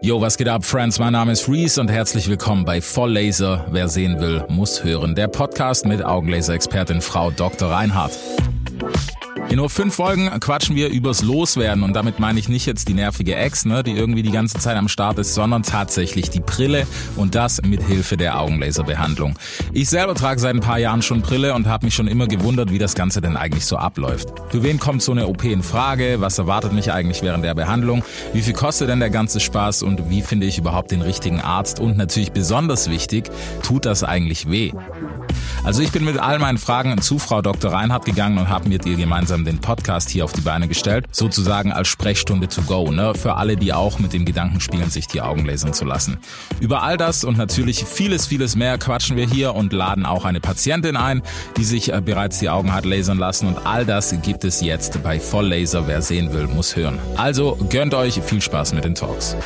Yo, was geht ab, Friends? Mein Name ist Reese und herzlich willkommen bei Volllaser. Wer sehen will, muss hören. Der Podcast mit Augenlaser-Expertin Frau Dr. Reinhardt. In nur fünf Folgen quatschen wir übers Loswerden und damit meine ich nicht jetzt die nervige Ex, ne, die irgendwie die ganze Zeit am Start ist, sondern tatsächlich die Brille und das mit Hilfe der Augenlaserbehandlung. Ich selber trage seit ein paar Jahren schon Brille und habe mich schon immer gewundert, wie das Ganze denn eigentlich so abläuft. Für wen kommt so eine OP in Frage? Was erwartet mich eigentlich während der Behandlung? Wie viel kostet denn der ganze Spaß und wie finde ich überhaupt den richtigen Arzt? Und natürlich besonders wichtig, tut das eigentlich weh? Also ich bin mit all meinen Fragen zu Frau Dr. Reinhardt gegangen und habe mit ihr gemeinsam den Podcast hier auf die Beine gestellt, sozusagen als Sprechstunde to go, ne, für alle, die auch mit dem Gedanken spielen, sich die Augen lasern zu lassen. Über all das und natürlich vieles, vieles mehr quatschen wir hier und laden auch eine Patientin ein, die sich äh, bereits die Augen hat lasern lassen und all das gibt es jetzt bei Volllaser. Wer sehen will, muss hören. Also gönnt euch viel Spaß mit den Talks.